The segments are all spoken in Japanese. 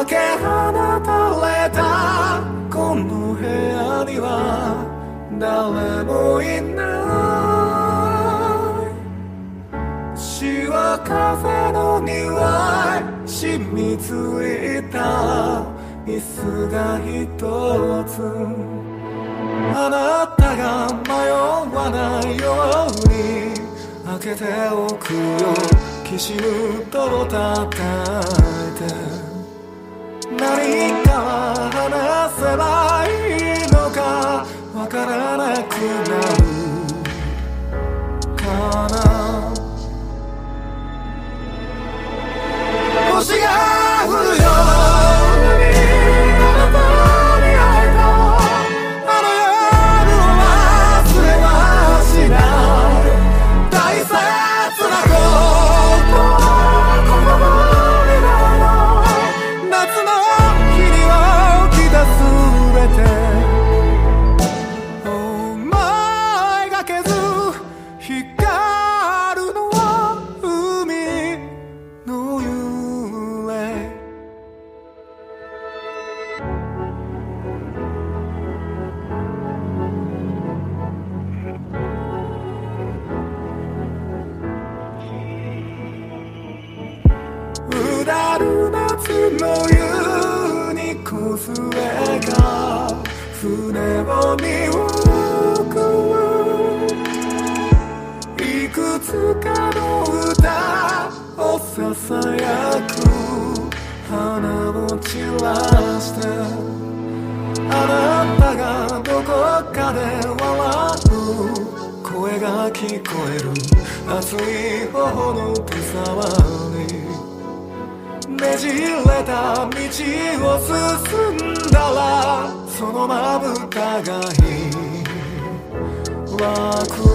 かけ放たれたこの部屋には誰もいないシワカフェの匂い染みついた椅子が一つあなたが迷わないように開けておくよ。きしむと叩いて何かこすれが船を見送るいくつかの歌をささやく花を散らしてあなた。がどこかで笑う声が聞こえる熱い頬の手触りじれた道を進んだらそのまぶたが湧く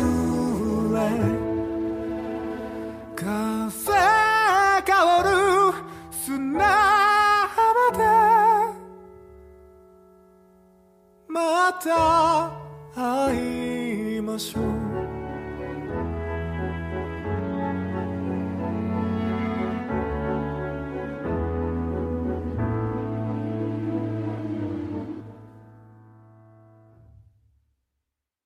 揺れ。風香る砂浜で。また会いましょう。